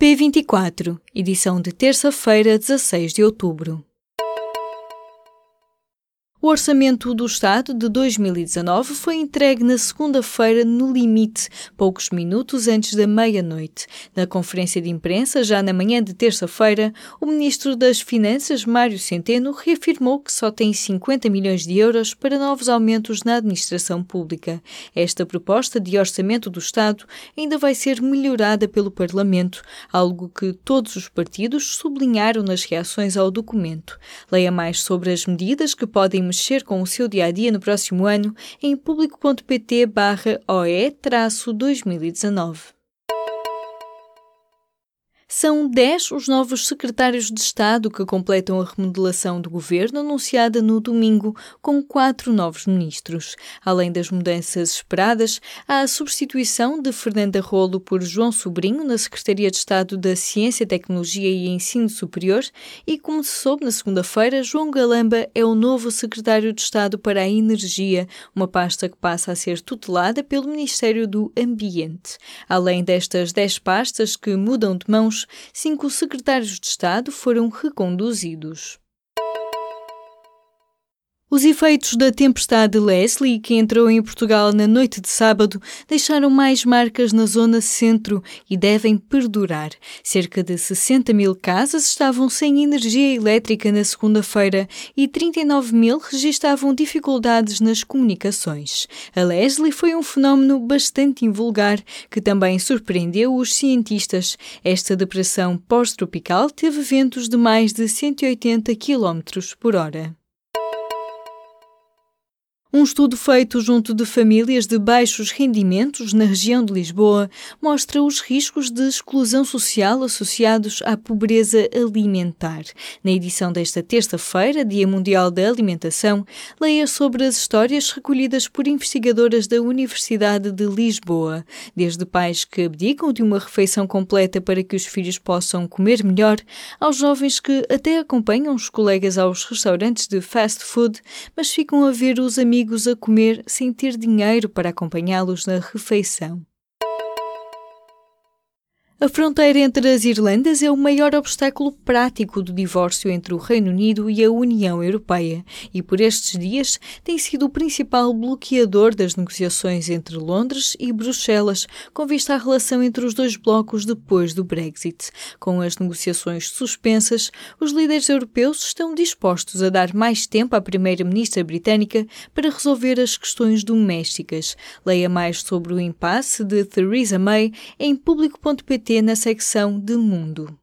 P24, edição de terça-feira, 16 de outubro. O Orçamento do Estado de 2019 foi entregue na segunda-feira no limite, poucos minutos antes da meia-noite. Na conferência de imprensa, já na manhã de terça-feira, o Ministro das Finanças, Mário Centeno, reafirmou que só tem 50 milhões de euros para novos aumentos na administração pública. Esta proposta de Orçamento do Estado ainda vai ser melhorada pelo Parlamento, algo que todos os partidos sublinharam nas reações ao documento. Leia mais sobre as medidas que podem mexer com o seu dia a dia no próximo ano em público.pt/oe-2019. São 10 os novos secretários de Estado que completam a remodelação do governo anunciada no domingo, com quatro novos ministros. Além das mudanças esperadas, há a substituição de Fernanda Rolo por João Sobrinho na Secretaria de Estado da Ciência, Tecnologia e Ensino Superior e, como se soube na segunda-feira, João Galamba é o novo secretário de Estado para a Energia, uma pasta que passa a ser tutelada pelo Ministério do Ambiente. Além destas 10 pastas que mudam de mãos, cinco secretários de Estado foram reconduzidos. Os efeitos da tempestade Leslie, que entrou em Portugal na noite de sábado, deixaram mais marcas na zona centro e devem perdurar. Cerca de 60 mil casas estavam sem energia elétrica na segunda-feira e 39 mil registavam dificuldades nas comunicações. A Leslie foi um fenómeno bastante invulgar que também surpreendeu os cientistas. Esta depressão pós-tropical teve ventos de mais de 180 km por hora. Um estudo feito junto de famílias de baixos rendimentos na região de Lisboa mostra os riscos de exclusão social associados à pobreza alimentar. Na edição desta terça-feira, Dia Mundial da Alimentação, leia sobre as histórias recolhidas por investigadoras da Universidade de Lisboa, desde pais que abdicam de uma refeição completa para que os filhos possam comer melhor, aos jovens que até acompanham os colegas aos restaurantes de fast food, mas ficam a ver os amigos amigos a comer sem ter dinheiro para acompanhá-los na refeição. A fronteira entre as Irlandas é o maior obstáculo prático do divórcio entre o Reino Unido e a União Europeia e, por estes dias, tem sido o principal bloqueador das negociações entre Londres e Bruxelas, com vista à relação entre os dois blocos depois do Brexit. Com as negociações suspensas, os líderes europeus estão dispostos a dar mais tempo à Primeira-Ministra britânica para resolver as questões domésticas. Leia mais sobre o impasse de Theresa May em público.pt na secção de Mundo.